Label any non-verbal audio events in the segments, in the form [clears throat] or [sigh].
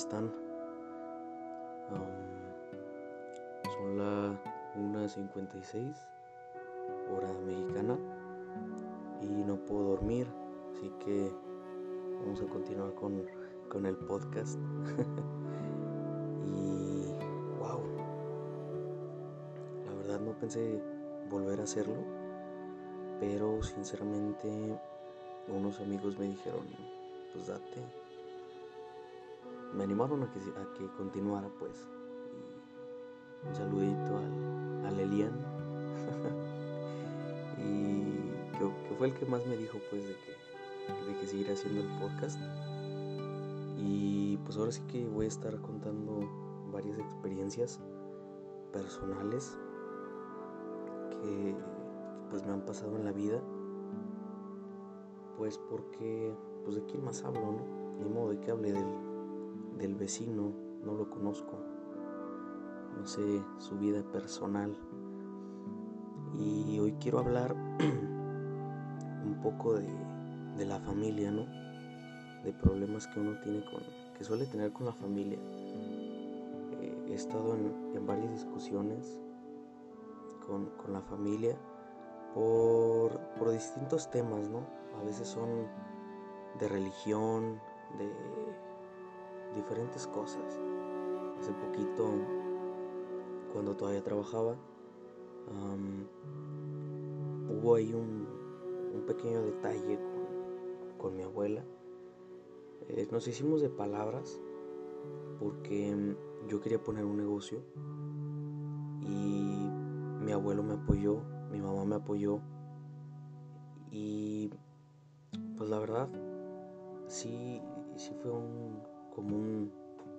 están? son las 1.56 hora mexicana y no puedo dormir, así que vamos a continuar con, con el podcast. [laughs] y wow, la verdad no pensé volver a hacerlo, pero sinceramente unos amigos me dijeron, pues date. Me animaron a que, a que continuara pues. un saludito al, al Elian. [laughs] y que, fue el que más me dijo pues de que, de que siguiera haciendo el podcast. Y pues ahora sí que voy a estar contando varias experiencias personales que pues me han pasado en la vida pues porque, pues de quién más hablo, ¿no? Ni modo de que hable del, del vecino, no lo conozco, no sé su vida personal. Y hoy quiero hablar [clears throat] un poco de, de la familia, ¿no? De problemas que uno tiene con, que suele tener con la familia. Eh, he estado en, en, varias discusiones con, con la familia por, por distintos temas, ¿no? a veces son de religión, de diferentes cosas. Hace poquito, cuando todavía trabajaba, hubo ahí un, pequeño detalle con, mi abuela. Eh, nos hicimos de palabras porque yo quería poner un negocio y mi abuelo me apoyó, mi mamá me apoyó y pues la verdad, sí, sí fue un, como un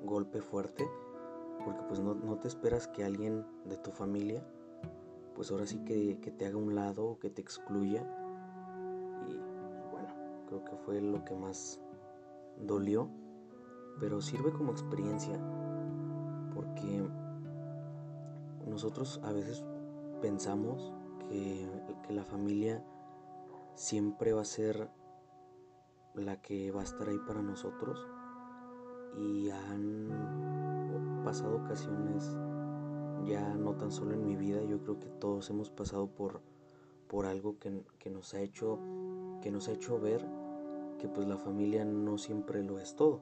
golpe fuerte, porque pues no, te esperas que alguien de tu familia, pues ahora sí que, te haga un lado o que te excluya. Y bueno, creo que fue lo que más dolió, pero sirve como experiencia, porque nosotros a veces pensamos que, que la familia siempre va a ser la que va a estar ahí para nosotros y han pasado ocasiones ya no tan solo en mi vida, yo creo que todos hemos pasado por, por algo que, que, nos ha hecho, que nos ha hecho ver que pues la familia no siempre lo es todo.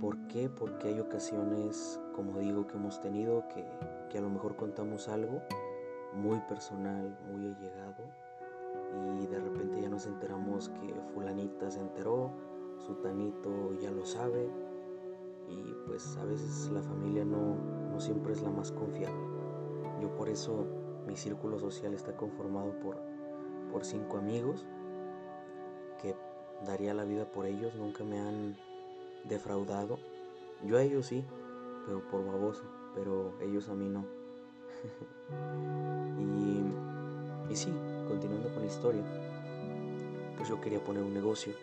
¿Por qué? Porque hay ocasiones, como digo, que hemos tenido que, que a lo mejor contamos algo muy personal, muy allegado y de repente ya nos enteramos que fulanita se enteró, sutanito ya lo sabe y pues a veces la familia no, no siempre es la más confiable. Yo por eso mi círculo social está conformado por, por cinco amigos que daría la vida por ellos, nunca me han defraudado. Yo a ellos sí, pero por baboso, pero ellos a mí no. [laughs] y, y sí, continuando con la historia, pues yo quería poner un negocio.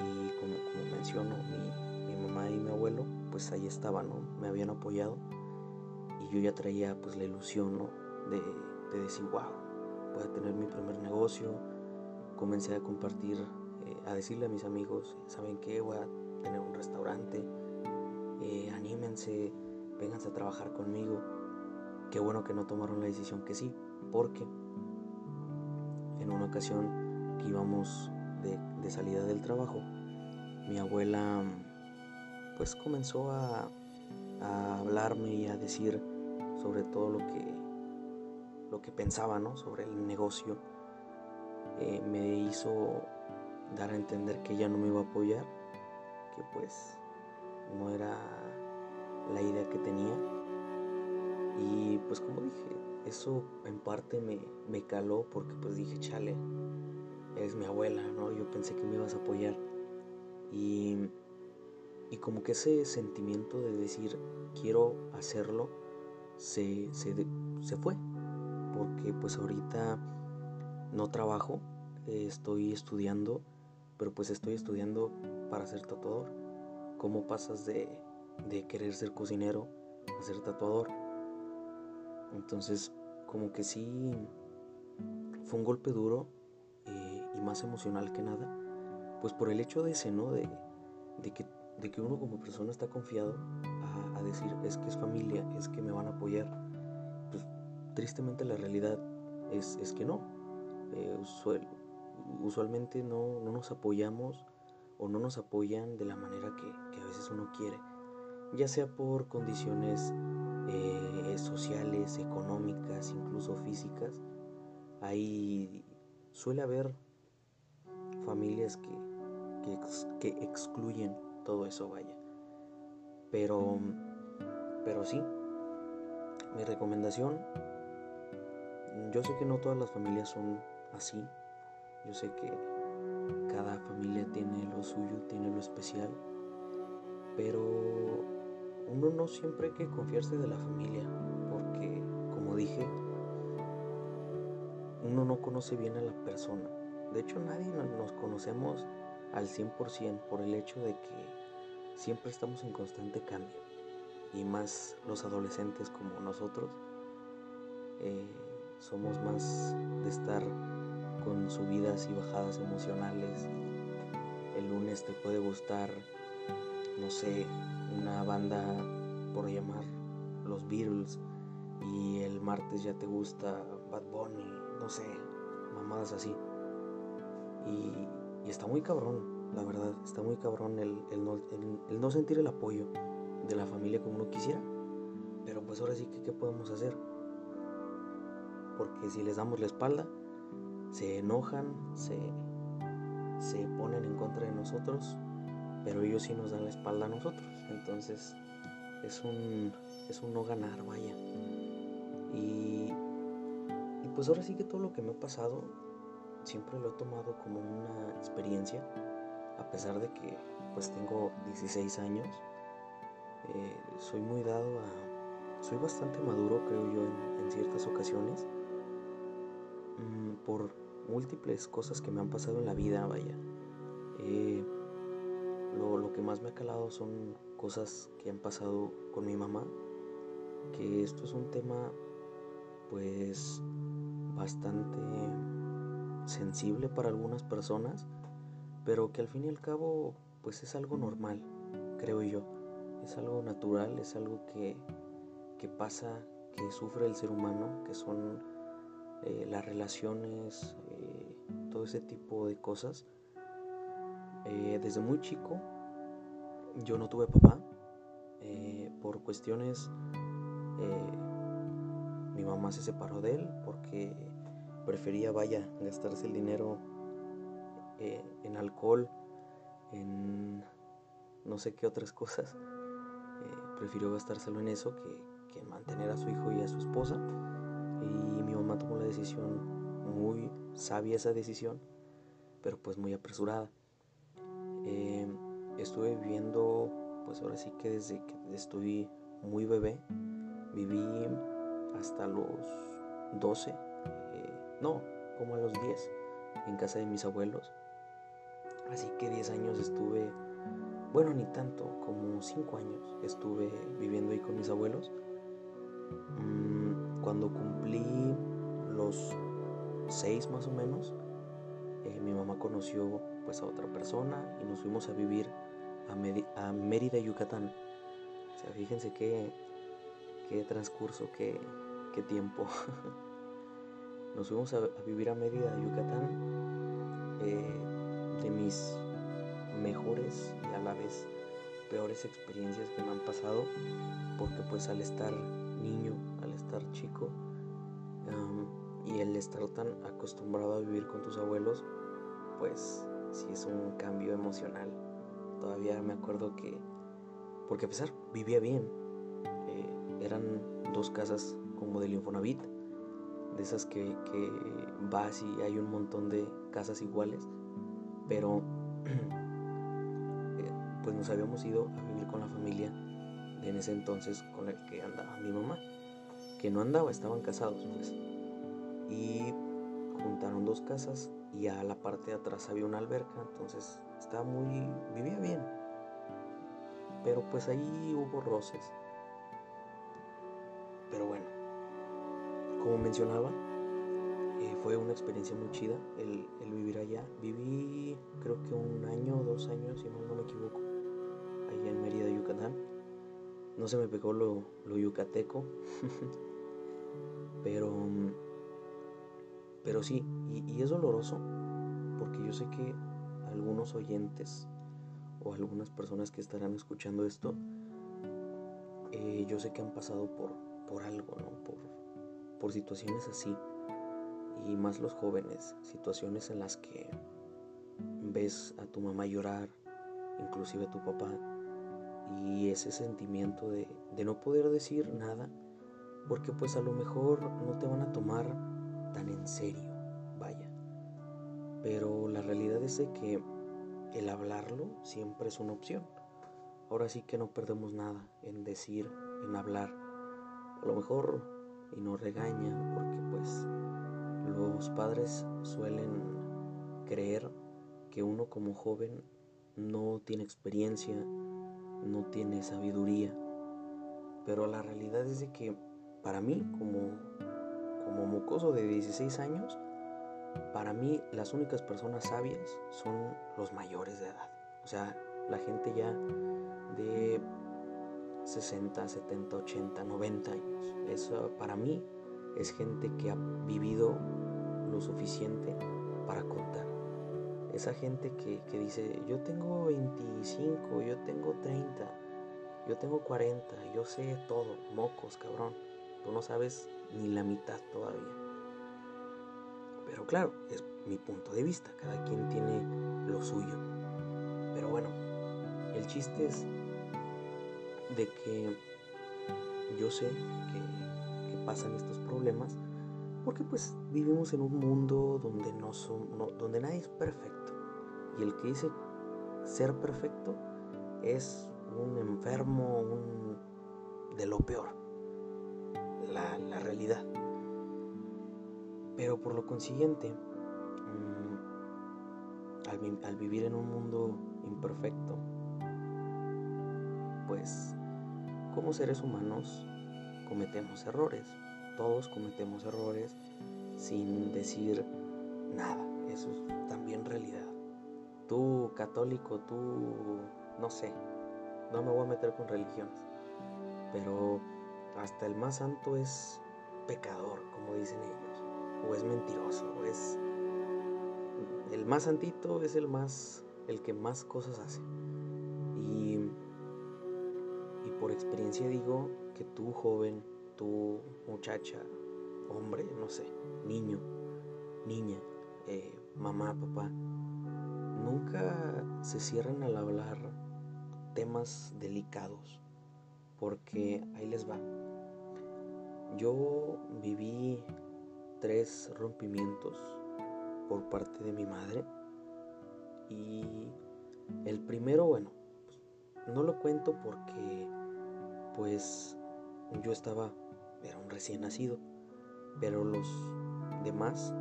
Y como, menciono, mi, mamá y mi abuelo, pues ahí estaban, ¿no? Me habían apoyado. Y yo ya traía pues la ilusión, ¿no? De, decir, wow, voy a tener mi primer negocio. Comencé a compartir, eh, a decirle a mis amigos, ¿saben qué? Voy a tener un restaurante. Eh, anímense, vénganse a trabajar conmigo. Qué bueno que no tomaron la decisión que sí, porque en una ocasión que íbamos de, salida del trabajo, mi abuela pues comenzó a, hablarme y a decir sobre todo lo que, lo que pensaba ¿no? sobre el negocio. Eh, me hizo dar a entender que ella no me iba a apoyar, que pues no era la idea que tenía. Y pues como dije, eso en parte me, me caló porque pues dije, chale, eres mi abuela, ¿no? Yo pensé que me ibas a apoyar. Y, y como que ese sentimiento de decir, quiero hacerlo, se, se, se fue. Porque pues ahorita no trabajo, estoy estudiando, pero pues estoy estudiando para ser tatuador. ¿Cómo pasas de, de querer ser cocinero a ser tatuador? Entonces, como que sí, fue un golpe duro más emocional que nada, pues por el hecho de ese, ¿no? De, que de que uno como persona está confiado a, decir es que es familia, es que me van a apoyar. Pues tristemente la realidad es, que no. Eh, usualmente no, nos apoyamos o no nos apoyan de la manera que, a veces uno quiere, ya sea por condiciones eh, sociales, económicas, incluso físicas. Ahí suele haber familias que, que excluyen todo eso, vaya. Pero, pero sí, mi recomendación, yo sé que no todas las familias son así, yo sé que cada familia tiene lo suyo, tiene lo especial, pero uno no siempre hay que confiarse de la familia, porque como dije, uno no conoce bien a la persona. De hecho, nadie nos conocemos al 100% por el hecho de que siempre estamos en constante cambio. Y más los adolescentes como nosotros, eh, somos más de estar con subidas y bajadas emocionales. El lunes te puede gustar, no sé, una banda por llamar los Beatles y el martes ya te gusta Bad Bunny, no sé, mamadas así. Y, está muy cabrón, la verdad, está muy cabrón el, el, no, sentir el apoyo de la familia como uno quisiera. Pero pues ahora sí que, ¿qué podemos hacer? Porque si les damos la espalda, se enojan, se, se ponen en contra de nosotros, pero ellos sí nos dan la espalda a nosotros. Entonces es un, es un no ganar, vaya. Y, y pues ahora sí que todo lo que me ha pasado siempre lo he tomado como una experiencia, a pesar de que pues tengo 16 años. Eh, soy muy dado a... Soy bastante maduro, creo yo, en, ciertas ocasiones. Mm, por múltiples cosas que me han pasado en la vida, vaya. Eh, lo, lo, que más me ha calado son cosas que han pasado con mi mamá. Que esto es un tema pues bastante sensible para algunas personas, pero que al fin y al cabo pues es algo normal, creo yo. Es algo natural, es algo que, que pasa, que sufre el ser humano, que son eh, las relaciones, eh, todo ese tipo de cosas. Eh, desde muy chico yo no tuve papá por cuestiones mi mamá se separó de él porque prefería, vaya, gastarse el dinero eh, en alcohol, en no sé qué otras [laughs] cosas. Eh, prefirió gastárselo en eso que, que, mantener a su hijo y a su esposa. Y mi mamá tomó la decisión, muy sabia esa decisión, pero pues muy apresurada. Eh, estuve viviendo, pues ahora sí que desde que estuve muy bebé, viví hasta los 12 no, como a los 10, en casa de mis abuelos. Así que 10 años estuve, bueno, ni tanto, como 5 años estuve viviendo ahí con mis abuelos. Mm, cuando cumplí los 6 más o menos, eh, mi mamá conoció pues a otra persona y nos fuimos a vivir a, a Mérida, Yucatán. O sea, fíjense qué, qué transcurso, qué, qué tiempo. [laughs] Nos fuimos a, vivir a Mérida, Yucatán, eh, de mis mejores y a la vez peores experiencias que me han pasado, porque pues al estar niño, al estar chico, y el estar tan acostumbrado a vivir con tus abuelos, pues sí es un cambio emocional. Todavía me acuerdo que, porque a pesar vivía bien, eh, eran dos casas como del Infonavit, de esas que, vas y hay un montón de casas iguales, pero [clears throat] eh, pues nos habíamos ido a vivir con la familia en ese entonces con el que andaba mi mamá, que no andaba, estaban casados pues. Y juntaron dos casas y a la parte de atrás había una alberca, entonces estaba muy, vivía bien. Pero pues ahí hubo roces. Pero bueno, como mencionaba, eh, fue una experiencia muy chida el, vivir allá. Viví creo que un año o dos años, si mal no me equivoco, allá en Mérida, Yucatán. No se me pegó lo, lo yucateco, [laughs] pero, pero sí, y, es doloroso, porque yo sé que algunos oyentes o algunas personas que estarán escuchando esto, eh, yo sé que han pasado por, por algo, ¿no? Por, por situaciones así, y más los jóvenes, situaciones en las que ves a tu mamá llorar, inclusive a tu papá, y ese sentimiento de, no poder decir nada, porque pues a lo mejor no te van a tomar tan en serio, vaya. Pero la realidad es de que el hablarlo siempre es una opción. Ahora sí que no perdemos nada en decir, en hablar. A lo mejor y no regaña, porque pues los padres suelen creer que uno como joven no tiene experiencia, no tiene sabiduría, pero la realidad es de que para mí, como, como mocoso de 16 años, para mí las únicas personas sabias son los mayores de edad. O sea, la gente ya de 60, 70, 80, 90 años. Eso para mí es gente que ha vivido lo suficiente para contar. Esa gente que, dice, yo tengo 25, yo tengo 30, yo tengo 40, yo sé todo, mocos, cabrón. Tú no sabes ni la mitad todavía. Pero claro, es mi punto de vista, cada quien tiene lo suyo. Pero bueno, el chiste es de que yo sé que, pasan estos problemas porque pues vivimos en un mundo donde, no son, donde nadie es perfecto. Y el que dice ser perfecto es un enfermo, un de lo peor. La, realidad. Pero por lo consiguiente, mm, al, al vivir en un mundo imperfecto, pues como seres humanos cometemos errores todos cometemos errores sin decir nada. Eso es también realidad. Tú católico, tú, no sé, no me voy a meter con religiones, pero hasta el más santo es pecador, como dicen ellos, o es mentiroso, o es... El más santito es el más, el que más cosas hace. Experiencia digo que tú, joven, tu muchacha, hombre, no sé, niño, niña, eh, mamá, papá, nunca se cierran al hablar temas delicados, porque ahí les va. Yo viví tres rompimientos por parte de mi madre y el primero, bueno, no lo cuento porque pues yo estaba era un recién nacido, pero los demás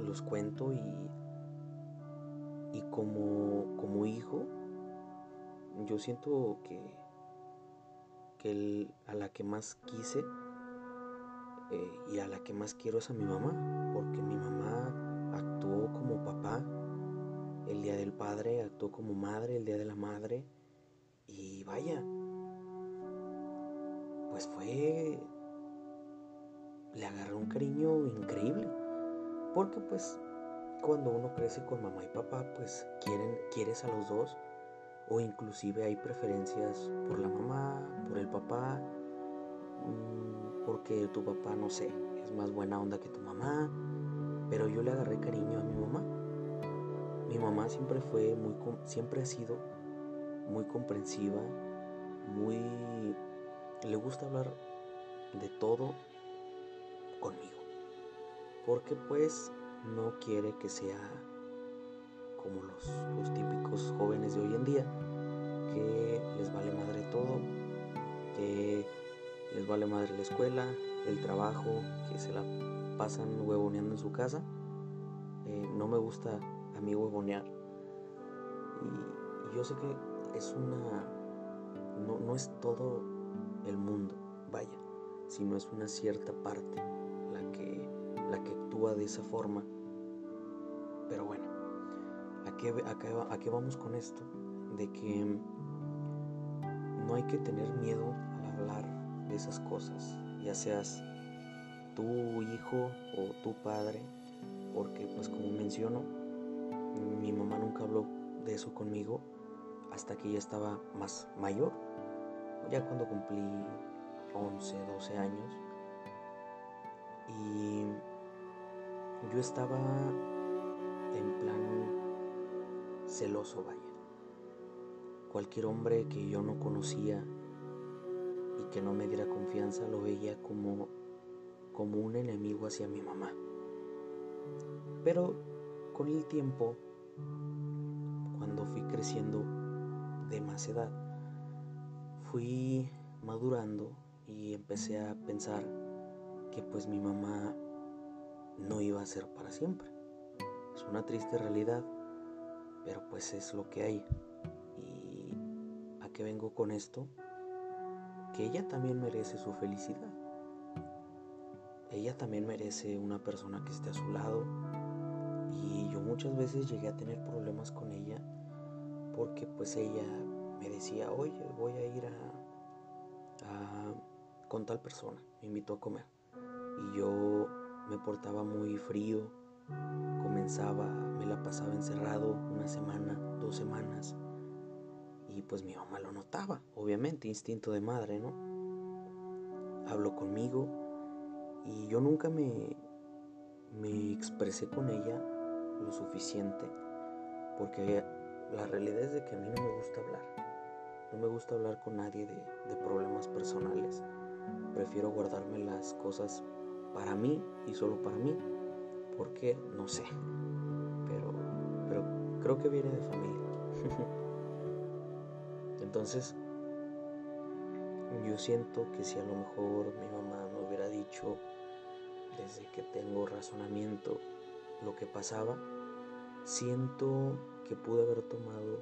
los cuento y, y como, como hijo, yo siento que, que a la que más quise eh, y a la que más quiero es a mi mamá, porque mi mamá actuó como papá el día del padre, actuó como madre el día de la madre, y vaya, pues fue, le agarré un cariño increíble, porque pues cuando uno crece con mamá y papá, pues quieren, quieres a los dos, o inclusive hay preferencias por la mamá, por el papá, mm, porque tu papá, no sé, es más buena onda que tu mamá, pero yo le agarré cariño a mi mamá. Mi mamá siempre fue muy, siempre ha sido muy comprensiva, muy le gusta hablar de todo conmigo. Porque pues no quiere que sea como los, los típicos jóvenes de hoy en día, que les vale madre todo, que les vale madre la escuela, el trabajo, que se la pasan huevoneando en su casa. Eh, no me gusta a mí huevonear. Y, yo sé que es una... No, no es todo el mundo, vaya, sino es una cierta parte la que, la que actúa de esa forma. Pero bueno, ¿a qué, a qué vamos con esto? De que no hay que tener miedo al hablar de esas cosas, ya seas tu hijo o tu padre, porque pues como menciono, mi mamá nunca habló de eso conmigo hasta que ya estaba más mayor, ya cuando cumplí 11, 12 años. Y yo estaba en plan celoso, vaya. Cualquier hombre que yo no conocía y que no me diera confianza lo veía como, como un enemigo hacia mi mamá. Pero con el tiempo, cuando fui creciendo de más edad, fui madurando y empecé a pensar que pues mi mamá no iba a ser para siempre. Es una triste realidad, pero pues es lo que hay. ¿Y a qué vengo con esto? Que ella también merece su felicidad. Ella también merece una persona que esté a su lado. Y yo muchas veces llegué a tener problemas con ella porque pues ella me decía, oye, voy a ir a, con tal persona, me invitó a comer. Y yo me portaba muy frío, comenzaba, me la pasaba encerrado una semana, dos semanas. Y pues mi mamá lo notaba, obviamente, instinto de madre, ¿no? Habló conmigo y yo nunca me, me expresé con ella lo suficiente porque la realidad es de que a mí no me gusta hablar. No me gusta hablar con nadie de, de problemas personales. Prefiero guardarme las cosas para mí y solo para mí. Porque no sé. Pero, pero creo que viene de familia. [laughs] Entonces, yo siento que si a lo mejor mi mamá me hubiera dicho desde que tengo razonamiento lo que pasaba, siento que pude haber tomado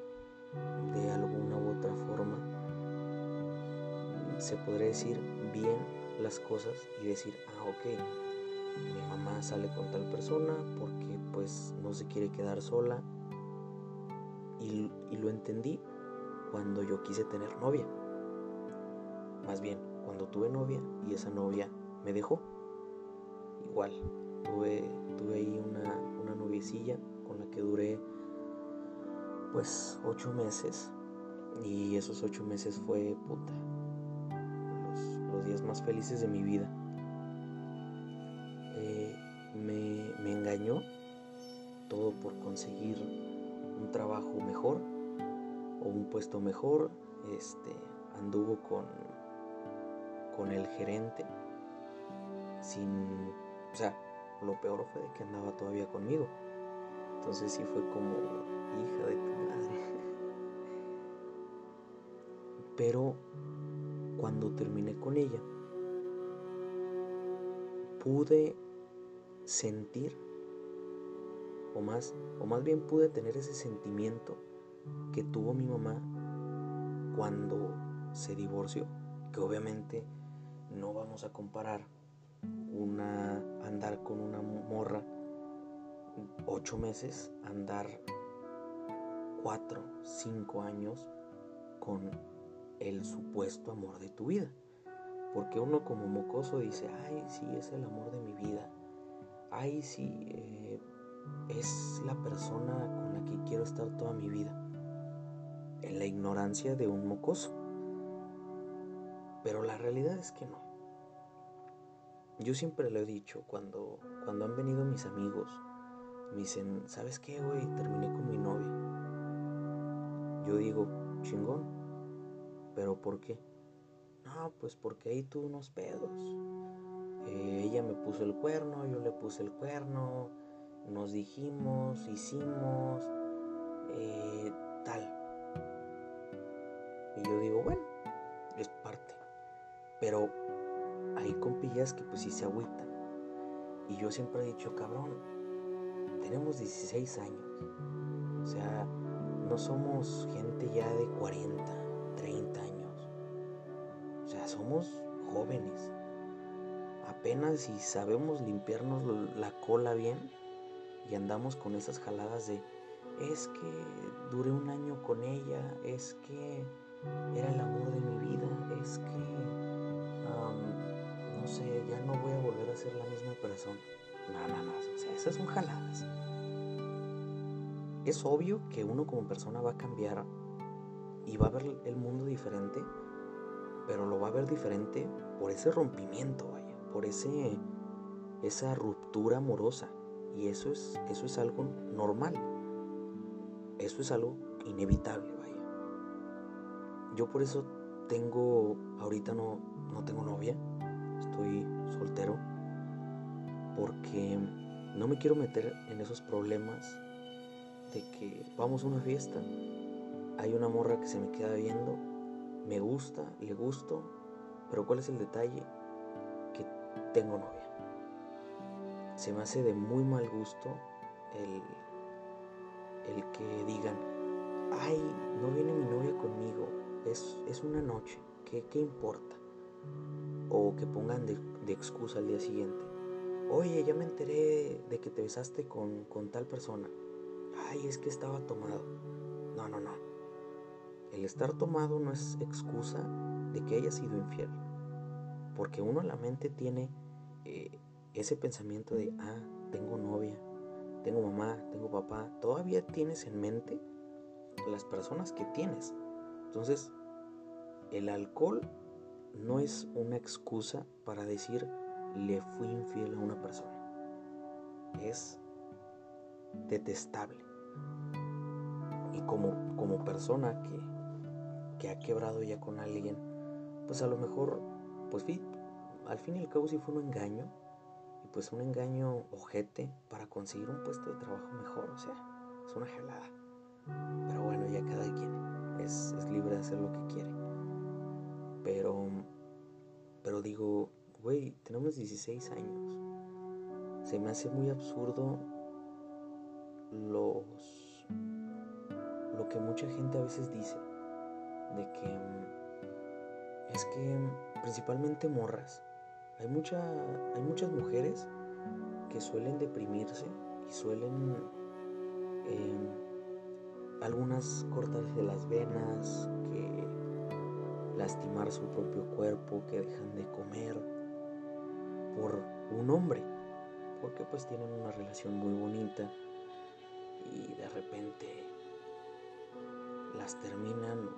de alguna u otra forma, se podría decir bien las cosas y decir, ah, ok, mi mamá sale con tal persona porque pues no se quiere quedar sola. Y, y lo entendí cuando yo quise tener novia. Más bien, cuando tuve novia y esa novia me dejó. Igual, tuve, tuve ahí una, una noviecilla con la que duré pues ocho meses. Y esos ocho meses fue puta días más felices de mi vida. Eh, me, me engañó todo por conseguir un trabajo mejor o un puesto mejor. Este, anduvo con, con el gerente sin, o sea, lo peor fue de que andaba todavía conmigo. Entonces sí fue como hija de Pero cuando terminé con ella, pude sentir, o más, o más bien pude tener ese sentimiento que tuvo mi mamá cuando se divorció, que obviamente no vamos a comparar una andar con una morra ocho meses, andar cuatro, cinco años con el supuesto amor de tu vida. Porque uno como mocoso dice, ay, sí, es el amor de mi vida. Ay, sí, eh, es la persona con la que quiero estar toda mi vida. En la ignorancia de un mocoso. Pero la realidad es que no. Yo siempre lo he dicho, cuando, cuando han venido mis amigos, me dicen, ¿sabes qué, güey? Terminé con mi novia. Yo digo, chingón, ¿Pero por qué? No, pues porque ahí tuve unos pedos. Eh, ella me puso el cuerno, yo le puse el cuerno, nos dijimos, hicimos, eh, tal. Y yo digo, bueno, es parte. Pero hay compillas que pues sí se agüitan. Y yo siempre he dicho, cabrón, tenemos 16 años. O sea, no somos gente ya de 40 somos jóvenes. Apenas si sabemos limpiarnos la cola bien y andamos con esas jaladas de es que duré un año con ella, es que era el amor de mi vida, es que, no sé, ya no voy a volver a ser la misma persona. No, no, no, o sea, esas son jaladas. Es obvio que uno como persona va a cambiar y va a ver el mundo diferente, pero lo va a ver diferente por ese rompimiento, vaya, por ese, esa ruptura amorosa. Y eso es, eso es algo normal. Eso es algo inevitable, vaya. Yo por eso tengo, ahorita no, no tengo novia, estoy soltero, porque no me quiero meter en esos problemas de que vamos a una fiesta, hay una morra que se me queda viendo, me gusta, le gusto, pero ¿cuál es el detalle? Que tengo novia. Se me hace de muy mal gusto el, el que digan, ay, no viene mi novia conmigo, es, es una noche, ¿qué, ¿qué, importa? O que pongan de, de, excusa al día siguiente, oye, ya me enteré de que te besaste con, con tal persona, ay, es que estaba tomado. No, no, no. El estar tomado no es excusa de que haya sido infiel. Porque uno en la mente tiene eh, ese pensamiento de, ah, tengo novia, tengo mamá, tengo papá. Todavía tienes en mente las personas que tienes. Entonces, el alcohol no es una excusa para decir le fui infiel a una persona. Es detestable. Y como, como persona que, que ha quebrado ya con alguien, pues a lo mejor, pues al fin y al cabo sí fue un engaño, y pues un engaño ojete para conseguir un puesto de trabajo mejor, o sea, es una gelada. Pero bueno, ya cada quien es, es libre de hacer lo que quiere. Pero, pero digo, güey, tenemos 16 años. Se me hace muy absurdo los lo que mucha gente a veces dice de que es que principalmente morras. Hay mucha hay muchas mujeres que suelen deprimirse y suelen em, algunas cortarse las venas que lastimar su propio cuerpo que dejan de comer por un hombre porque pues tienen una relación muy bonita y de repente las terminan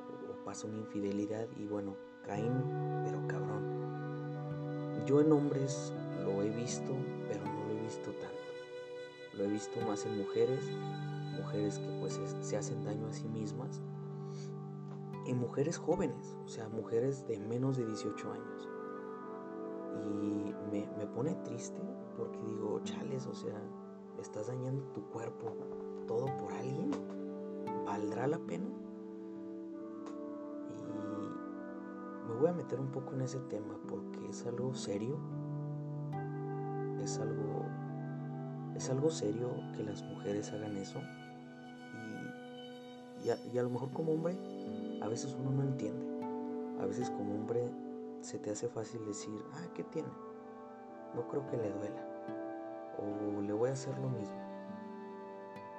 o pasa una infidelidad y bueno, caen, pero cabrón. Yo en hombres lo he visto, pero no lo he visto tanto. Lo he visto más en mujeres, mujeres que pues se hacen daño a sí mismas. Y mujeres jóvenes, o sea, mujeres de menos de 18 años. Y me, me pone triste porque digo, chales, o sea, estás dañando tu cuerpo, todo por alguien, ¿valdrá la pena? A meter un poco en ese tema porque es algo serio, es algo, es algo serio que las mujeres hagan eso. Y, y, a, lo mejor como hombre a veces uno no entiende, a veces como hombre se te hace fácil decir, ah, ¿qué tiene? No creo que le duela. O le voy a hacer lo mismo.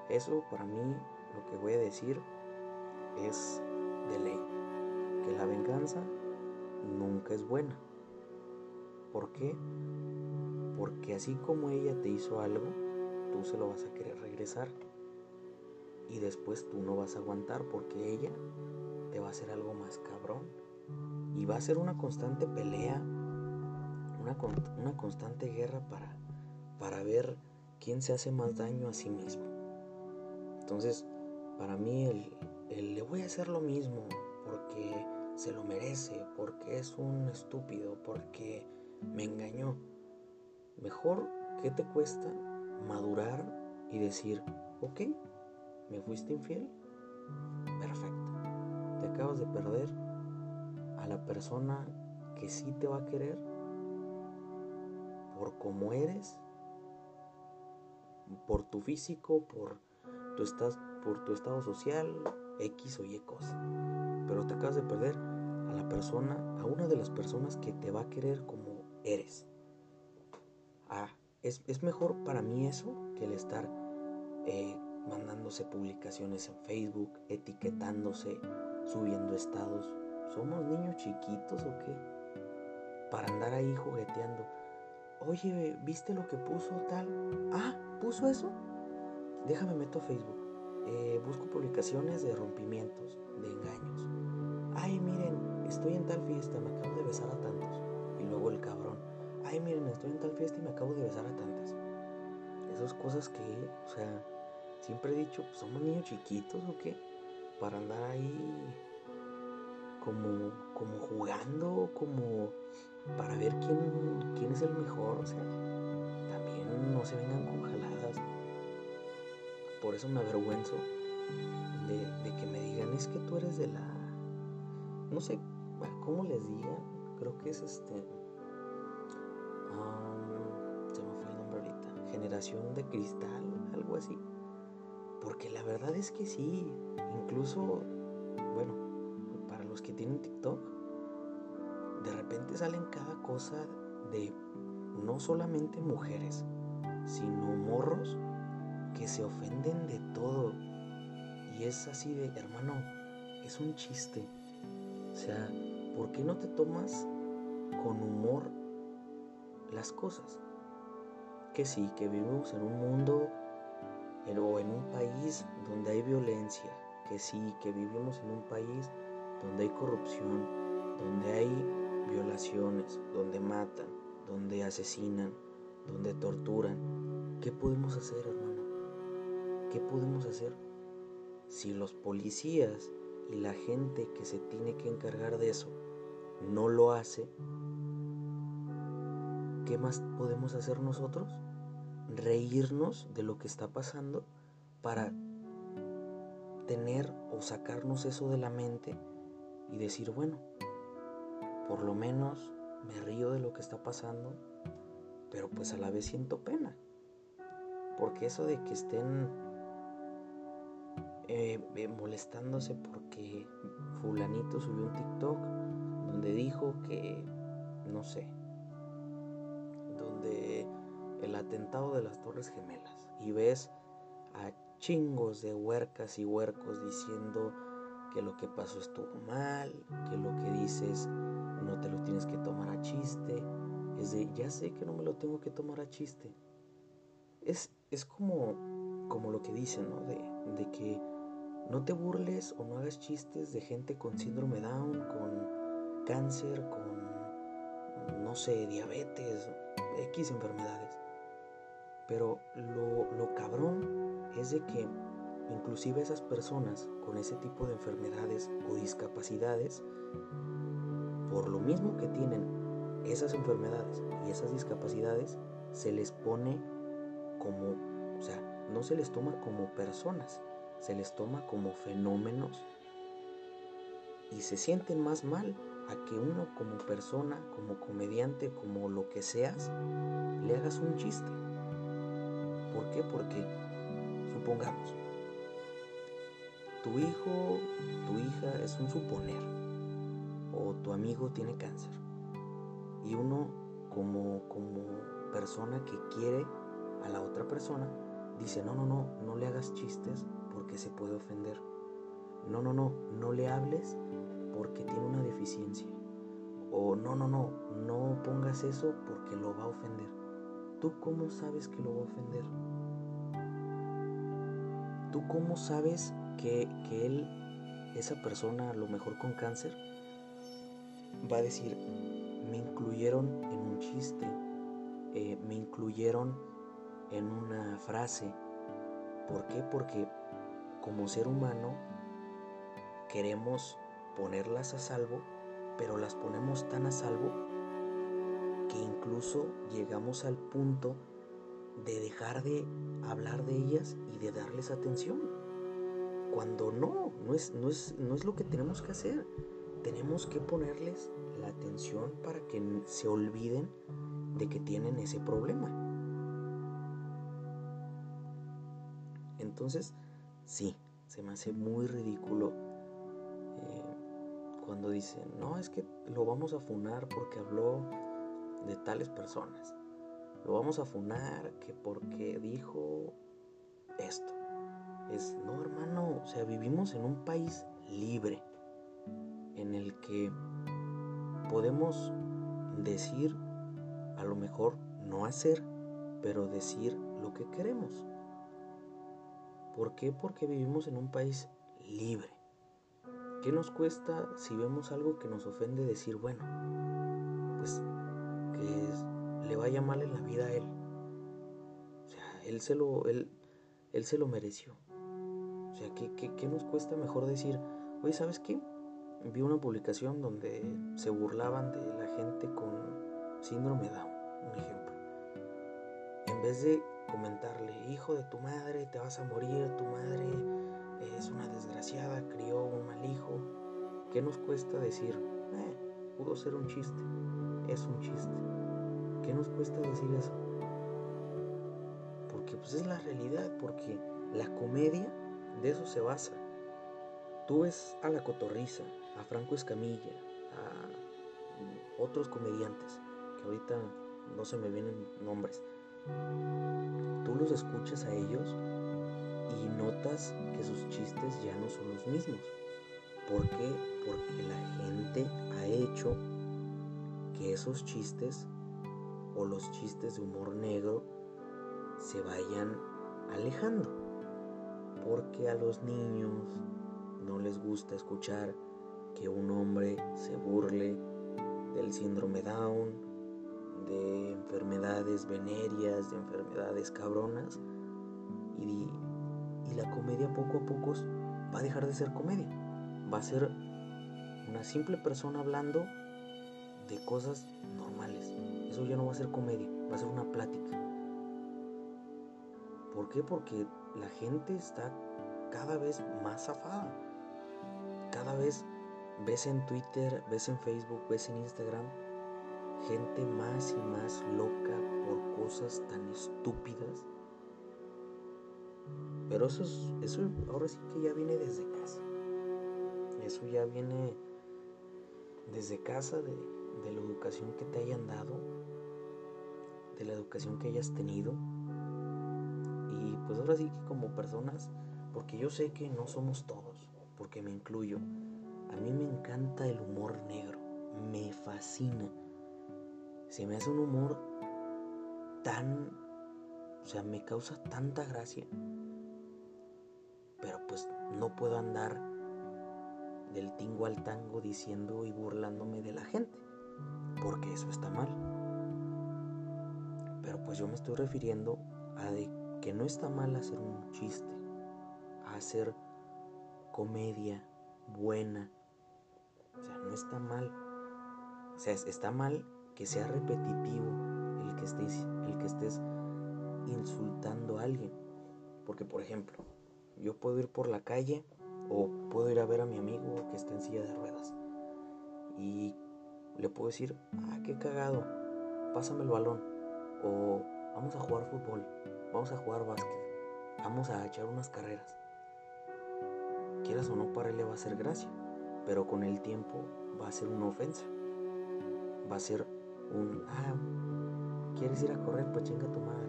Eso para mí lo que voy a decir es de ley, que la venganza nunca es buena. ¿Por qué? Porque así como ella te hizo algo, tú se lo vas a querer regresar. Y después tú no vas a aguantar porque ella te va a hacer algo más cabrón. Y va a ser una constante pelea, una, constante guerra para, para ver quién se hace más daño a sí mismo. Entonces, para mí el, le voy a hacer lo mismo porque se lo merece, porque es un estúpido, porque me engañó. Mejor, ¿qué te cuesta madurar y decir, ok, me fuiste infiel? Perfecto. Te acabas de perder a la persona que sí te va a querer por cómo eres, por tu físico, por tú estás por tu estado social, X o Y cosa. Pero te acabas de perder a la persona, a una de las personas que te va a querer como eres. Ah, es, mejor para mí eso que el estar eh, mandándose publicaciones en Facebook, etiquetándose, subiendo estados. ¿Somos niños chiquitos o qué? Para andar ahí jugueteando. Oye, ¿viste lo que puso tal? Ah, ¿puso eso? Déjame meto a Facebook. Eh, busco publicaciones de rompimientos, de engaños. Ay, miren, estoy en tal fiesta, me acabo de besar a tantos. Y luego el cabrón. Ay, miren, estoy en tal fiesta y me acabo de besar a tantas. Esas cosas que, o sea, siempre he dicho, pues, somos niños chiquitos o qué, para andar ahí como, como jugando, como para ver quién, quién es el mejor, o sea, también no se vengan con. Por eso me avergüenzo de, que me digan, es que tú eres de la, no sé, ¿cómo les digan? Creo que es este, se me fue el nombre ahorita, generación de cristal, algo así. Porque la verdad es que sí, incluso, bueno, para los que tienen TikTok, de repente salen cada cosa de no solamente mujeres, sino morros que se ofenden de todo. Y es así de, hermano, es un chiste. O sea, ¿por qué no te tomas con humor las cosas? Que sí, que vivimos en un mundo o en un país donde hay violencia, que sí, que vivimos en un país donde hay corrupción, donde hay violaciones, donde matan, donde asesinan, donde torturan. ¿Qué podemos hacer, hermano? ¿Qué podemos hacer? Si los policías y la gente que se tiene que encargar de eso no lo hace, ¿qué más podemos hacer nosotros? reírnos de lo que está pasando para tener o sacarnos eso de la mente y decir, bueno, por lo menos me río de lo que está pasando, pero pues a la vez siento pena. Porque eso de que estén eh, eh, molestándose porque fulanito subió un TikTok donde dijo que, no sé, donde el atentado de las Torres Gemelas y ves a chingos de huercas y huercos diciendo que lo que pasó estuvo mal, que lo que dices no te lo tienes que tomar a chiste. Es de, ya sé que no me lo tengo que tomar a chiste. Es, es como, como lo que dicen, ¿no? De, de que no te burles o no hagas chistes de gente con síndrome Down, con cáncer, con, no sé, diabetes, X enfermedades. Pero lo, cabrón es de que inclusive esas personas con ese tipo de enfermedades o discapacidades, por lo mismo que tienen esas enfermedades y esas discapacidades, se les pone como, o sea, no se les toma como personas, se les toma como fenómenos y se sienten más mal a que uno como persona, como comediante, como lo que seas, le hagas un chiste. ¿Por qué? Porque, supongamos, tu hijo, tu hija es un suponer, o tu amigo tiene cáncer, y uno como, como persona que quiere a la otra persona, dice, no, no, no, no le hagas chistes porque se puede ofender. No, no, no, no le hables porque tiene una deficiencia. O no, no, no, no pongas eso porque lo va a ofender. ¿Tú cómo sabes que lo va a ofender? ¿Tú cómo sabes que, él, esa persona, a lo mejor con cáncer, va a decir, me incluyeron en un chiste, eh, me incluyeron en una frase? ¿Por qué? Porque como ser humano queremos ponerlas a salvo, pero las ponemos tan a salvo que incluso llegamos al punto de dejar de hablar de ellas y de darles atención. Cuando no, no es, no es, no es lo que tenemos que hacer. Tenemos que ponerles la atención para que se olviden de que tienen ese problema. Entonces, sí, se me hace muy ridículo eh, cuando dicen, no, es que lo vamos a funar porque habló de tales personas. Lo vamos a funar que porque dijo esto. Es, no hermano, o sea, vivimos en un país libre, en el que podemos decir, a lo mejor no hacer, pero decir lo que queremos. ¿Por qué? Porque vivimos en un país libre. ¿Qué nos cuesta si vemos algo que nos ofende decir, bueno, pues que le vaya mal en la vida a él? O sea, él se lo, él, él se lo mereció. O sea, ¿qué, qué nos cuesta mejor decir, oye, ¿sabes qué? Vi una publicación donde se burlaban de la gente con síndrome Down, un ejemplo. En vez de comentarle, hijo de tu madre, te vas a morir, tu madre es una desgraciada, crió un mal hijo. ¿Qué nos cuesta decir, eh, pudo ser un chiste, es un chiste? ¿Qué nos cuesta decir eso? Porque pues es la realidad, porque la comedia de eso se basa. Tú ves a la cotorriza, a Franco Escamilla, a otros comediantes, que ahorita no se me vienen nombres. Tú los escuchas a ellos y notas que sus chistes ya no son los mismos. ¿Por qué? Porque la gente ha hecho que esos chistes o los chistes de humor negro se vayan alejando. Porque a los niños no les gusta escuchar que un hombre se burle del síndrome Down, de enfermedades venéreas, de enfermedades cabronas, y, y la comedia poco a poco va a dejar de ser comedia, va a ser una simple persona hablando de cosas normales. Eso ya no va a ser comedia, va a ser una plática. ¿Por qué? Porque la gente está cada vez más zafada. Cada vez ves en Twitter, ves en Facebook, ves en Instagram gente más y más loca por cosas tan estúpidas. Pero eso, eso ahora sí que ya viene desde casa. Eso ya viene desde casa de, de la educación que te hayan dado, de la educación que hayas tenido. Y pues ahora sí que como personas, porque yo sé que no somos todos, porque me incluyo, a mí me encanta el humor negro, me fascina. Se me hace un humor tan, o sea, me causa tanta gracia. Pero pues no puedo andar del tingo al tango diciendo y burlándome de la gente, porque eso está mal. Pero pues yo me estoy refiriendo a de que no está mal hacer un chiste, a hacer comedia buena, o sea, no está mal. O sea, está mal que sea repetitivo el que estés, el que estés insultando a alguien. Porque, por ejemplo, yo puedo ir por la calle o puedo ir a ver a mi amigo que está en silla de ruedas. Y le puedo decir, ah, qué cagado, pásame el balón. O vamos a jugar fútbol, vamos a jugar básquet, vamos a echar unas carreras. Quieras o no, para él le va a hacer gracia pero con el tiempo va a ser una ofensa. Va a ser un, ah, ¿quieres ir a correr? Pues chinga tu madre.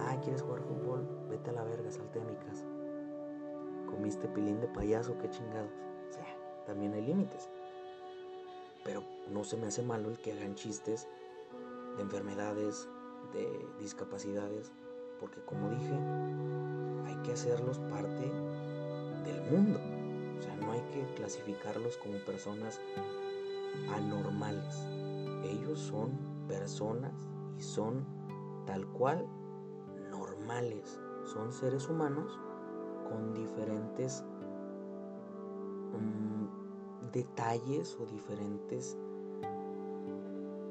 Ah, ¿quieres jugar fútbol? Vete a la verga, salte. Comiste pilín de payaso, qué chingados. O sea, también hay límites. Pero no se me hace malo el que hagan chistes de enfermedades, de discapacidades, porque como dije, hay que hacerlos parte del mundo. O sea, no hay que clasificarlos como personas anormales. Ellos son personas y son tal cual normales. Son seres humanos con diferentes mm, detalles o diferentes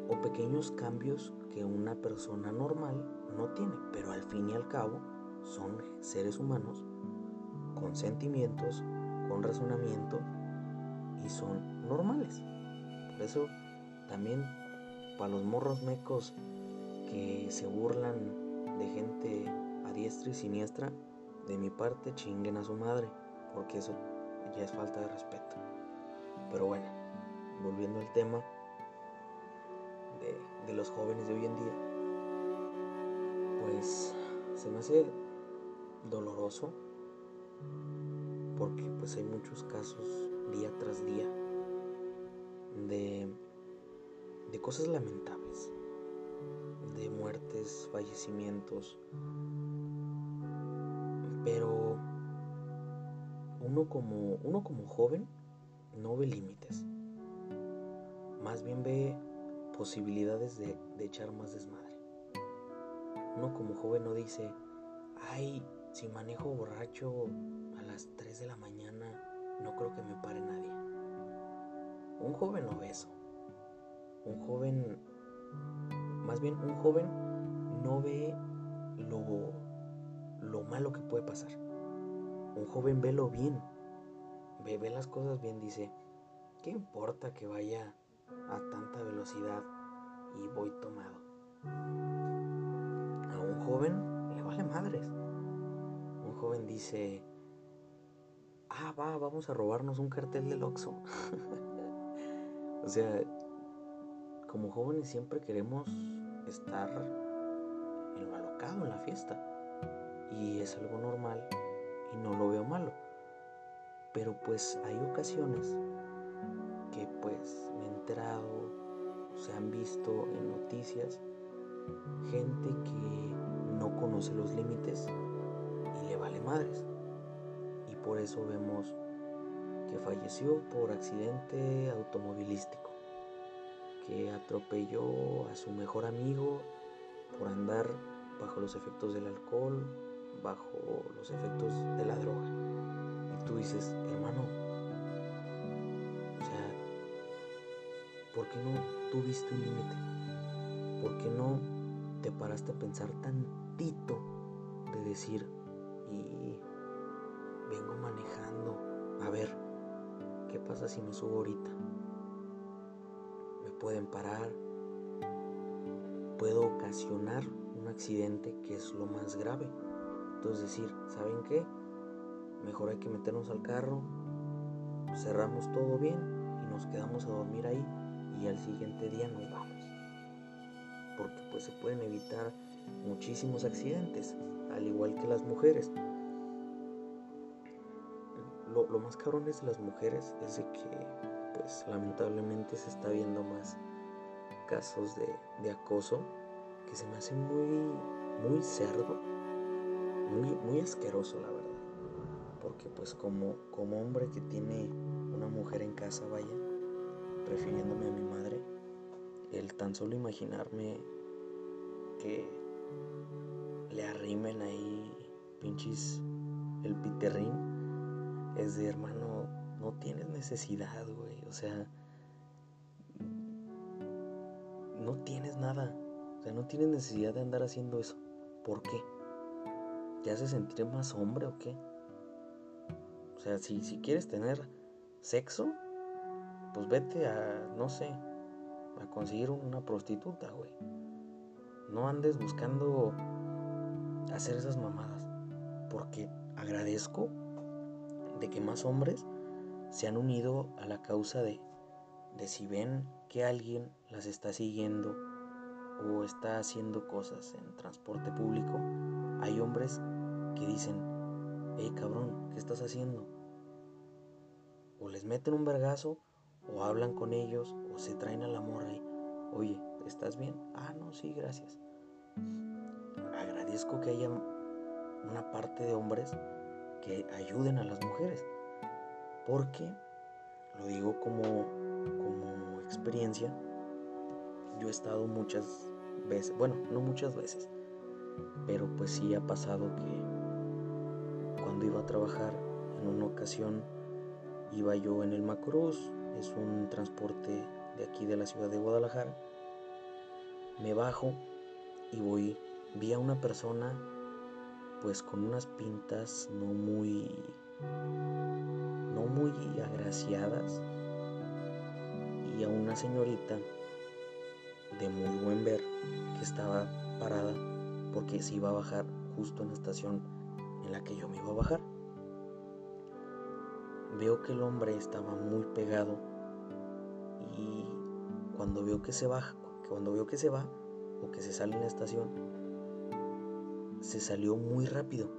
o pequeños cambios que una persona normal no tiene. Pero al fin y al cabo son seres humanos con sentimientos, con razonamiento y son normales. Por eso también para los morros mecos que se burlan de gente a diestra y siniestra, de mi parte chinguen a su madre, porque eso ya es falta de respeto. Pero bueno, volviendo al tema de, de los jóvenes de hoy en día, pues se me hace doloroso porque pues hay muchos casos día tras día de, de cosas lamentables, de muertes, fallecimientos, pero uno como, uno como joven no ve límites, más bien ve posibilidades de, de echar más desmadre. Uno como joven no dice, ay, si manejo borracho a las 3 de la mañana, no creo que me pare nadie. Un joven obeso. Un joven, más bien un joven no ve lo, lo malo que puede pasar. Un joven ve lo bien. Ve, ve las cosas bien, dice, ¿qué importa que vaya a tanta velocidad y voy tomado? A un joven le vale madres. Un joven dice, ah, va, vamos a robarnos un cartel del Oxxo. [laughs] o sea, como jóvenes siempre queremos estar en lo alocado, en la fiesta. Y es algo normal y no lo veo malo. Pero pues hay ocasiones que pues me he enterado, se han visto en noticias, gente que no conoce los límites y le vale madres por eso vemos que falleció por accidente automovilístico, que atropelló a su mejor amigo por andar bajo los efectos del alcohol, bajo los efectos de la droga. Y tú dices, hermano, o sea, ¿por qué no tuviste un límite? ¿Por qué no te paraste a pensar tantito de decir, y vengo manejando. A ver, ¿qué pasa si me subo ahorita? Pueden parar. Puedo ocasionar un accidente que es lo más grave. Entonces decir, ¿saben qué? Mejor hay que meternos al carro, cerramos todo bien y nos quedamos a dormir ahí y al siguiente día nos vamos. Porque pues se pueden evitar muchísimos accidentes, al igual que las mujeres lo, más cabrón de las mujeres es de que, pues lamentablemente se está viendo más casos de, acoso que se me hace muy, muy cerdo, muy, muy asqueroso, la verdad. Porque pues como, como hombre que tiene una mujer en casa, vaya, refiriéndome a mi madre, el tan solo imaginarme que le arrimen ahí pinches el piterrín es de hermano, no tienes necesidad, güey. O sea, no tienes nada. O sea, no tienes necesidad de andar haciendo eso. ¿Por qué? ¿Te hace sentir más hombre o qué? O sea, si, si quieres tener sexo, pues vete a, no sé, a conseguir una prostituta, güey. No andes buscando hacer esas mamadas. Porque agradezco de que más hombres se han unido a la causa de, de si ven que alguien las está siguiendo o está haciendo cosas en transporte público, hay hombres que dicen, hey cabrón, ¿qué estás haciendo? O les meten un vergazo, o hablan con ellos, o se traen a la morra y, oye, ¿estás bien? Ah, no, sí, gracias. Agradezco que haya una parte de hombres que ayuden a las mujeres. Porque, lo digo como, como experiencia, yo he estado muchas veces, bueno, no muchas veces, pero pues sí ha pasado que cuando iba a trabajar en una ocasión iba yo en el Macruz, es un transporte de aquí de la ciudad de Guadalajara, me bajo y voy, vi a una persona pues con unas pintas no muy no muy agraciadas y a una señorita de muy buen ver que estaba parada porque se iba a bajar justo en la estación en la que yo me iba a bajar. Veo que el hombre estaba muy pegado y cuando veo que se baja, cuando veo que se va o que se sale en la estación, se salió muy rápido,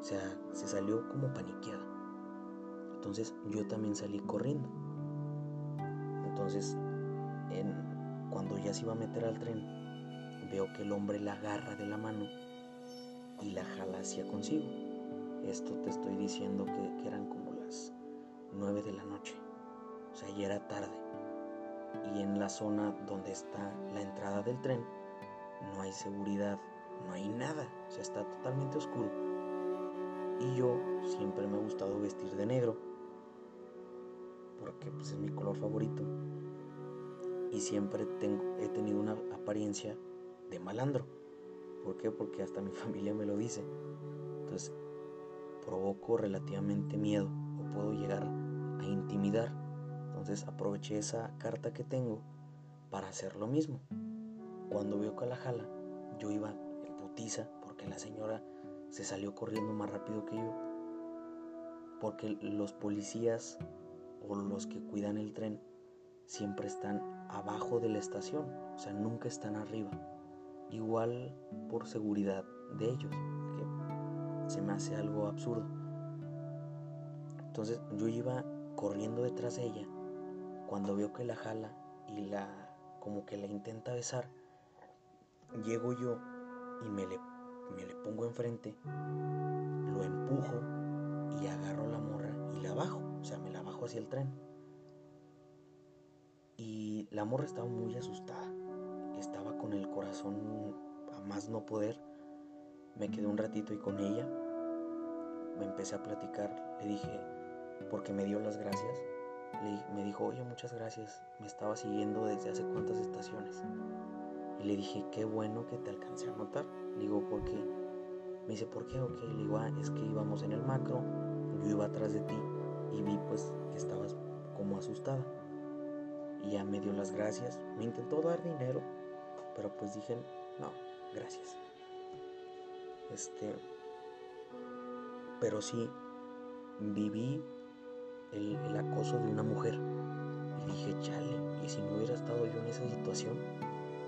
o sea, se salió como paniqueada. Entonces yo también salí corriendo. Entonces en, cuando ya se iba a meter al tren, veo que el hombre la agarra de la mano y la jala hacia consigo. Esto te estoy diciendo que, que eran como las 9 de la noche. O sea, ya era tarde. Y en la zona donde está la entrada del tren, no hay seguridad, no hay nada. O sea, está totalmente oscuro. Y yo siempre me ha gustado vestir de negro. Porque pues, es mi color favorito. Y siempre tengo, he tenido una apariencia de malandro. ¿Por qué? Porque hasta mi [laughs] familia me lo dice. Entonces, provoco relativamente miedo o puedo llegar a intimidar. Entonces aproveché esa carta que tengo para hacer lo mismo. Cuando veo que yo iba en putiza porque la señora se salió corriendo más rápido que yo. Porque los policías o los que cuidan el tren siempre están abajo de la estación, o sea, nunca están arriba. Igual por seguridad de ellos, que se me hace algo absurdo. Entonces yo iba corriendo detrás de ella cuando veo que la jala y la como que la intenta besar. Llego yo y me le, me le pongo enfrente, lo empujo y agarro la morra y la bajo, hacia el tren. Y la morra estaba muy asustada, estaba con el corazón a más no poder. Me quedé un ratito y con ella me empecé a platicar, le dije, porque me dio las gracias, le, me dijo, oye, muchas gracias, me estaba siguiendo desde hace cuántas estaciones. Y le dije, qué bueno que te alcancé a notar. Le digo, ¿por qué? Me dice, ¿por qué? Ok, le digo, ah, es que íbamos en el macro, yo iba atrás de ti y vi pues que estabas como asustada. Y ya me dio las gracias, me intentó dar dinero, pero pues dije, no, gracias. Este, pero sí, viví el, el acoso de una mujer. Y dije, chale, y si no hubiera estado yo en esa situación,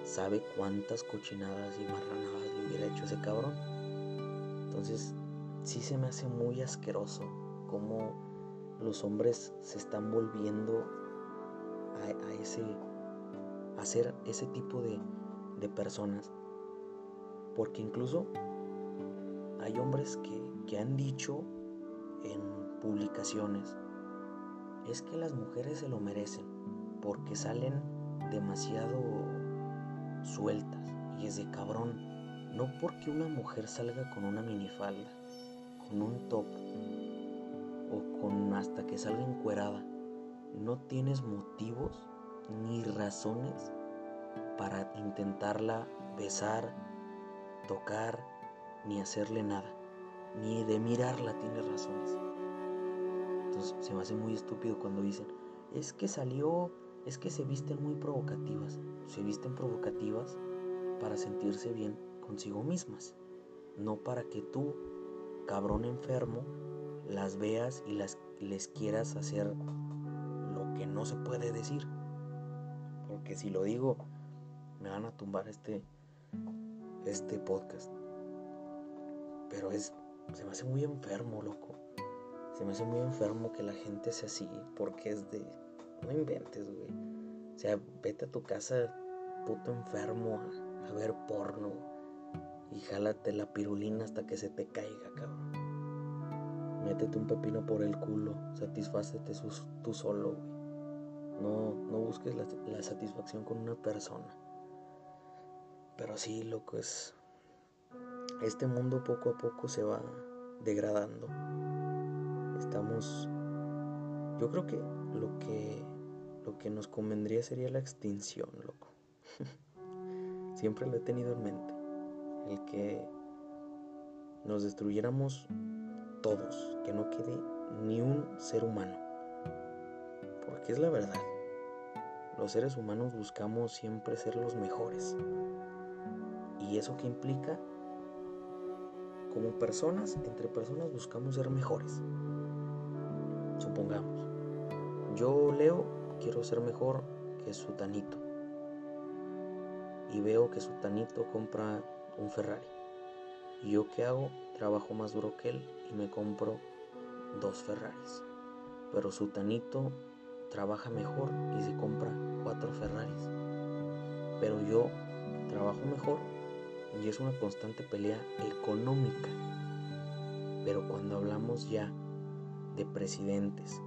sabe cuántas cochinadas y marranadas le hubiera hecho ese cabrón. Entonces, sí se me hace muy asqueroso cómo los hombres se están volviendo a, ese a ser ese tipo de, de personas. Porque incluso hay hombres que, que han dicho en publicaciones, es que las mujeres se lo merecen porque salen demasiado sueltas y es de cabrón. No porque una mujer salga con una minifalda, con un top o con hasta que salga encuerada, no tienes motivos ni razones para intentarla besar, tocar, ni hacerle nada. Ni de mirarla tienes razones. Entonces se me hace muy estúpido cuando dicen, es que salió, es que se visten muy provocativas. Se visten provocativas para sentirse bien consigo mismas. No para que tú, cabrón enfermo, las veas y las, les quieras hacer lo que no se puede decir. Porque si lo digo, me van a tumbar este, este podcast. Pero es, se me hace muy enfermo, loco. Se me hace muy enfermo que la gente sea así, porque es de, no inventes, güey. O sea, vete a tu casa, puto enfermo, a, a ver porno. Y jálate la pirulina hasta que se te caiga, cabrón. Métete un pepino por el culo, satisfácete tú solo, güey. No, no busques la, la satisfacción con una persona. Pero sí, loco, es, este mundo poco a poco se va degradando. Estamos, yo creo que lo que lo que nos convendría sería la extinción, loco. [laughs] Siempre lo he tenido en mente, el que nos destruyéramos todos, que no quede ni un ser humano. Porque es la verdad. Los seres humanos buscamos siempre ser los mejores. ¿Y eso qué implica? Como personas, entre personas buscamos ser mejores. Supongamos, yo leo, quiero ser mejor que Sutanito. Y veo que Sutanito compra un Ferrari. ¿Y yo qué hago? Trabajo más duro que él y me compro dos Ferraris. Pero Sutanito trabaja mejor y se compra cuatro Ferraris. Pero yo trabajo mejor y es una constante pelea económica. Pero cuando hablamos ya de presidentes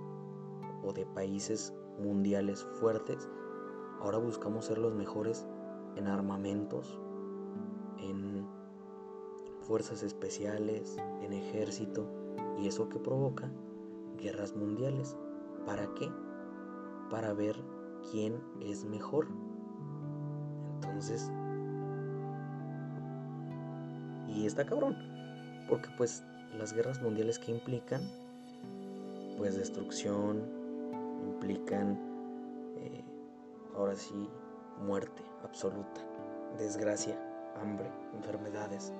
o de países mundiales fuertes, ahora buscamos ser los mejores en armamentos, en fuerzas especiales, en ejército, y eso que provoca guerras mundiales. ¿Para qué? Para ver quién es mejor. Entonces, y está cabrón, porque pues las guerras mundiales que implican, pues destrucción, implican, eh, ahora sí, muerte absoluta, desgracia, hambre, enfermedades.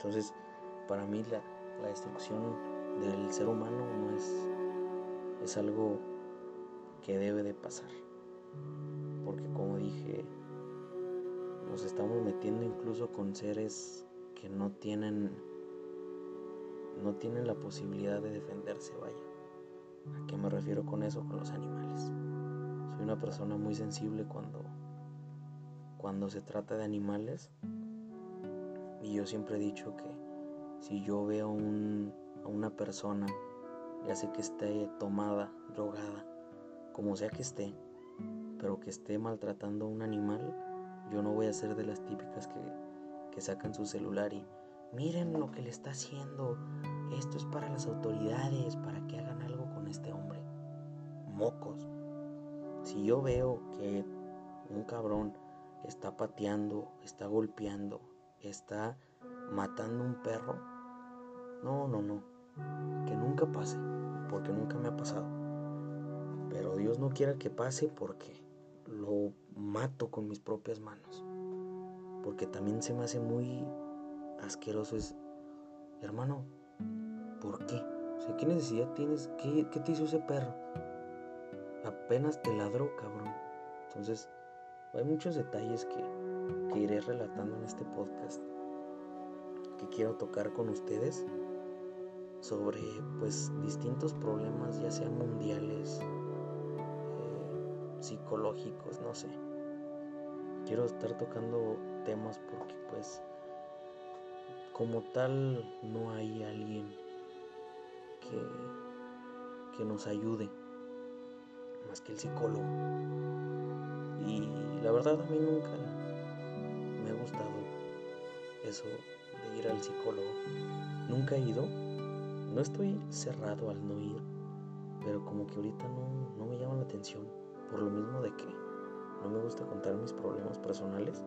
Entonces, para mí la, la destrucción del ser humano no es, es algo que debe de pasar. Porque como dije, nos estamos metiendo incluso con seres que no tienen no tienen la posibilidad de defenderse, vaya. ¿A qué me refiero con eso? Con los animales. Soy una persona muy sensible cuando cuando se trata de animales y yo siempre he dicho que si yo veo a una persona, ya sé que esté tomada, drogada, como sea que esté, pero que esté maltratando a un animal, yo no voy a ser de las típicas que, que sacan su celular y miren lo que le está haciendo, esto es para las autoridades, para que hagan algo con este hombre. Mocos. Si yo veo que un cabrón está pateando, está golpeando, está matando un perro, no, no, no, que nunca pase, porque nunca me ha pasado. Pero Dios no quiera que pase porque lo mato con mis propias manos. Porque también se me hace muy asqueroso es, hermano, ¿por qué? ¿qué necesidad tienes? ¿Qué, ¿Qué te hizo ese perro? Apenas te ladró, cabrón. Entonces, hay muchos detalles que, que iré relatando en este podcast que quiero tocar con ustedes sobre pues distintos problemas ya sean mundiales eh, psicológicos no sé. Quiero estar tocando temas porque pues como tal no hay alguien que, que nos ayude más que el psicólogo. Y la verdad a mí nunca me ha gustado eso de ir al psicólogo. Nunca he ido. No estoy cerrado al no ir, pero como que ahorita no, me llama la atención. Por lo mismo de que no me gusta contar mis problemas personales.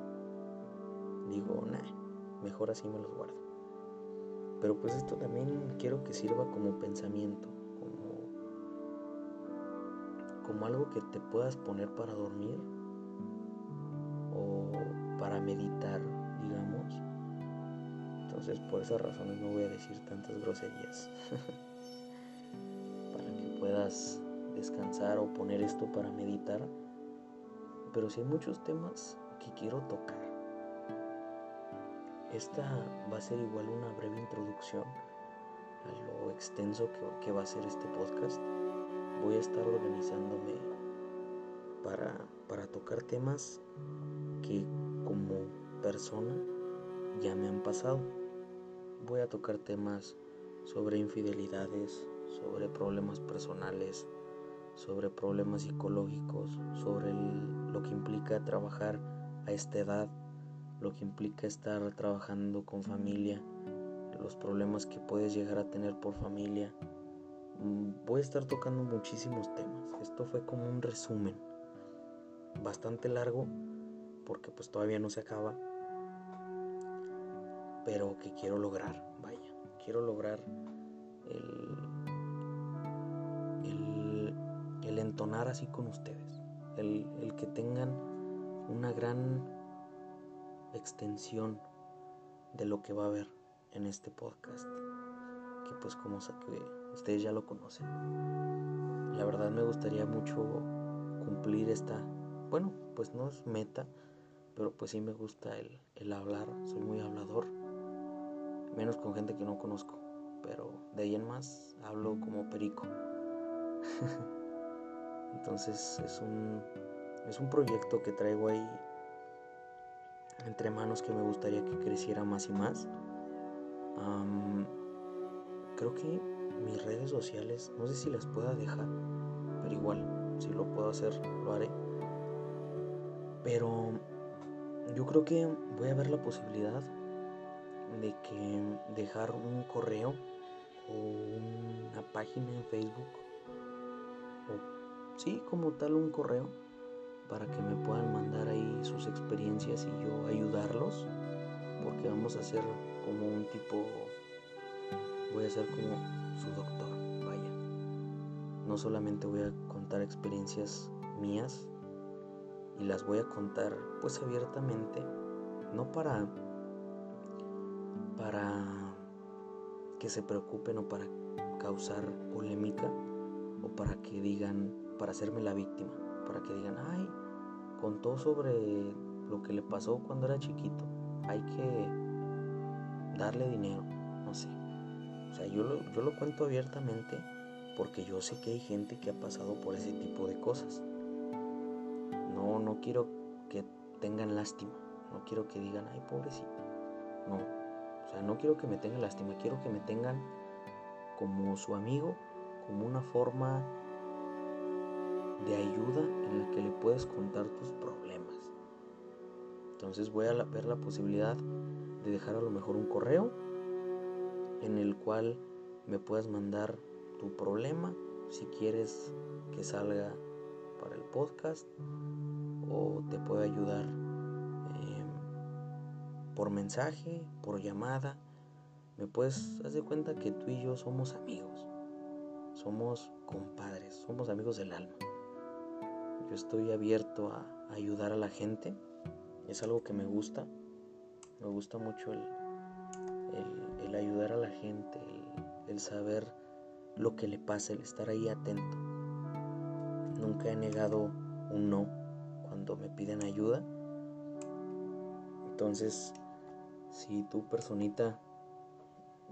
Digo, nah, mejor así me los guardo. Pero pues esto también quiero que sirva como pensamiento, como, como algo que te puedas poner para dormir para meditar entonces por esas razones no voy a decir tantas groserías. [laughs] para que puedas descansar o poner esto para meditar. Pero si hay muchos temas que quiero tocar. Esta va a ser igual una breve introducción a lo extenso que, que va a ser este podcast. Voy a estar organizándome para, para tocar temas que persona ya me han pasado voy a tocar temas sobre infidelidades, sobre problemas personales, sobre problemas psicológicos, sobre lo que implica trabajar a esta edad, lo que implica estar trabajando con familia, los problemas que puedes llegar a tener por familia. Mm, voy a estar tocando muchísimos temas. Esto fue como un resumen bastante largo porque pues todavía no se acaba pero que quiero lograr, vaya, quiero lograr el, el, entonar así con ustedes, el, el, que tengan una gran extensión de lo que va a haber en este podcast, que pues como que ustedes ya lo conocen. La verdad me gustaría mucho cumplir esta, bueno, pues no es meta, pero pues sí me gusta el, el hablar, soy muy hablador menos con gente que no conozco, pero de ahí en más hablo como perico. [laughs] Entonces es un, es un proyecto que traigo ahí entre manos que me gustaría que creciera más y más. creo que mis redes sociales, no sé si las pueda dejar, pero igual, si lo puedo hacer, lo haré. Pero yo creo que voy a ver la posibilidad de que dejar un correo o una página en Facebook o sí como tal un correo para que me puedan mandar ahí sus experiencias y yo ayudarlos porque vamos a hacer como un tipo voy a ser como su doctor vaya. No solamente voy a contar experiencias mías y las voy a contar pues abiertamente no para para que se preocupen o para causar polémica o para que digan, para hacerme la víctima, para que digan, ay, contó sobre lo que le pasó cuando era chiquito, hay que darle dinero, no sé. O sea, yo lo, yo lo cuento abiertamente porque yo sé que hay gente que ha pasado por ese tipo de cosas. No, no quiero que tengan lástima, no quiero que digan, ay, pobrecito. No, no quiero que me tengan lástima, quiero que me tengan como su amigo, como una forma de ayuda en la que le puedes contar tus problemas. Entonces voy a ver la posibilidad de dejar a lo mejor un correo en el cual me puedas mandar tu problema si quieres que salga para el podcast o te puedo ayudar por mensaje, por llamada. Me puedes, de cuenta que tú y yo somos amigos. Somos compadres, somos amigos del alma. Yo estoy abierto a, ayudar a la gente. Es algo que me gusta. Me gusta mucho el, el, ayudar a la gente, el, el saber lo que le pasa, el estar ahí atento. Nunca he negado un no cuando me piden ayuda. Entonces, si tu personita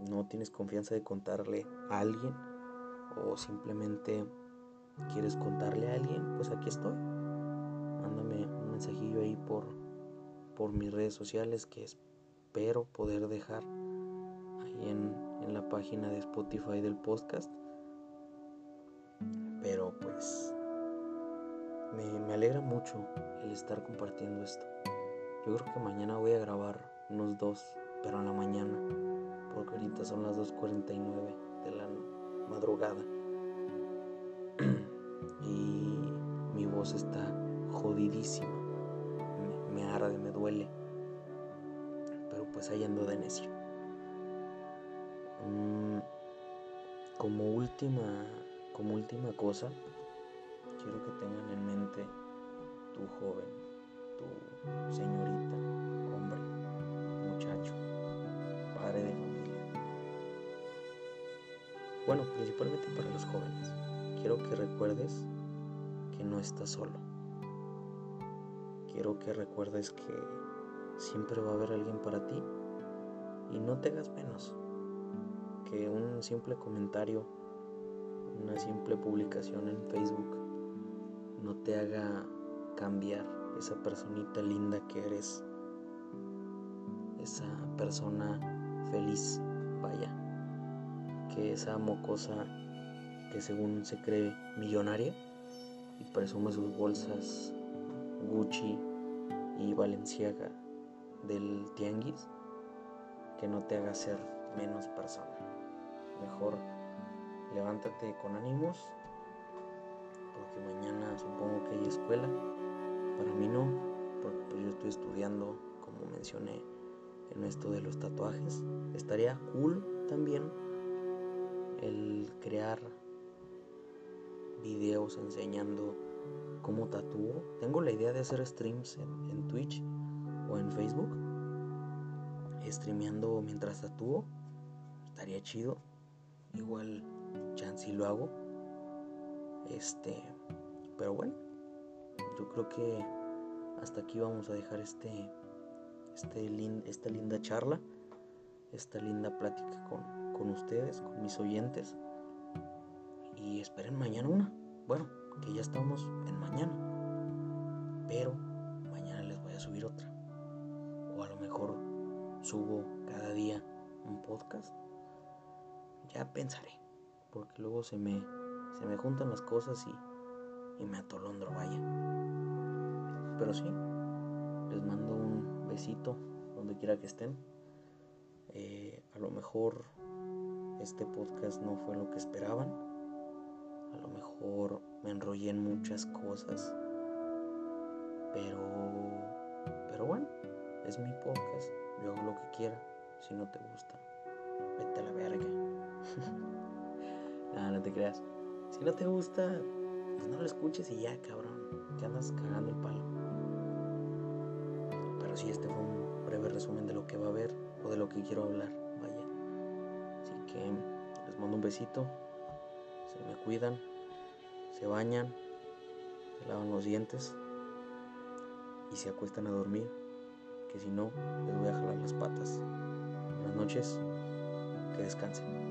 no tienes confianza de contarle a alguien o simplemente quieres contarle a alguien, pues aquí estoy. Mándame un mensajillo ahí por, por mis redes sociales que espero poder dejar ahí en, en la página de Spotify del podcast. Pero pues me, me alegra mucho el estar compartiendo esto. Yo creo que mañana voy a grabar unos dos, pero en la mañana, porque ahorita son las 2.49 de la madrugada. [clears throat] y mi voz está jodidísima, me, arde, me duele, pero pues ahí ando de necio. Mm, como última, como última cosa, quiero que tengan en mente tu joven, tu señorita, Bueno, principalmente para los jóvenes. Quiero que recuerdes que no estás solo. Quiero que recuerdes que siempre va a haber alguien para ti y no te hagas menos. Que un simple comentario, una simple publicación en Facebook no te haga cambiar esa personita linda que eres, esa persona feliz, vaya, que esa mocosa que según se cree millonaria y presume sus bolsas Gucci y Valenciaga del tianguis, que no te haga ser menos persona. Mejor levántate con ánimos, porque mañana supongo que hay escuela. Para mí no, porque pues yo estoy estudiando, como mencioné en esto de los tatuajes. Estaría cool también el crear videos enseñando cómo tatúo. Tengo la idea de hacer streams en, Twitch o en Facebook. Streameando mientras tatúo. Estaría chido. Igual chance lo hago. Este. Pero bueno. Yo creo que hasta aquí vamos a dejar este este esta linda charla, esta linda plática con, con ustedes, con mis oyentes. y esperen mañana una. Bueno, que ya estamos en mañana. Pero mañana les voy a subir otra. O a lo mejor subo cada día un podcast. Ya pensaré. Porque luego se me, se me juntan las cosas y, y me atolondro, vaya. Pero sí, les mando un besito donde quiera que estén. Eh, a lo mejor este podcast no fue lo que esperaban. A lo mejor me enrollé en muchas cosas. Pero, pero bueno, es mi podcast. Yo hago lo que quiera. Si no te gusta, vete a la verga. [laughs] Nada, no te creas. Si no te gusta, pues no lo escuches y ya, cabrón. Que andas cagando el palo. Pero sí, este fue un breve resumen de lo que va a haber o de lo que quiero hablar. Que les mando un besito. Se me cuidan. Se bañan. Se lavan los dientes. Y se acuestan a dormir. Que si no, les voy a jalar las patas. Buenas noches. Que descansen.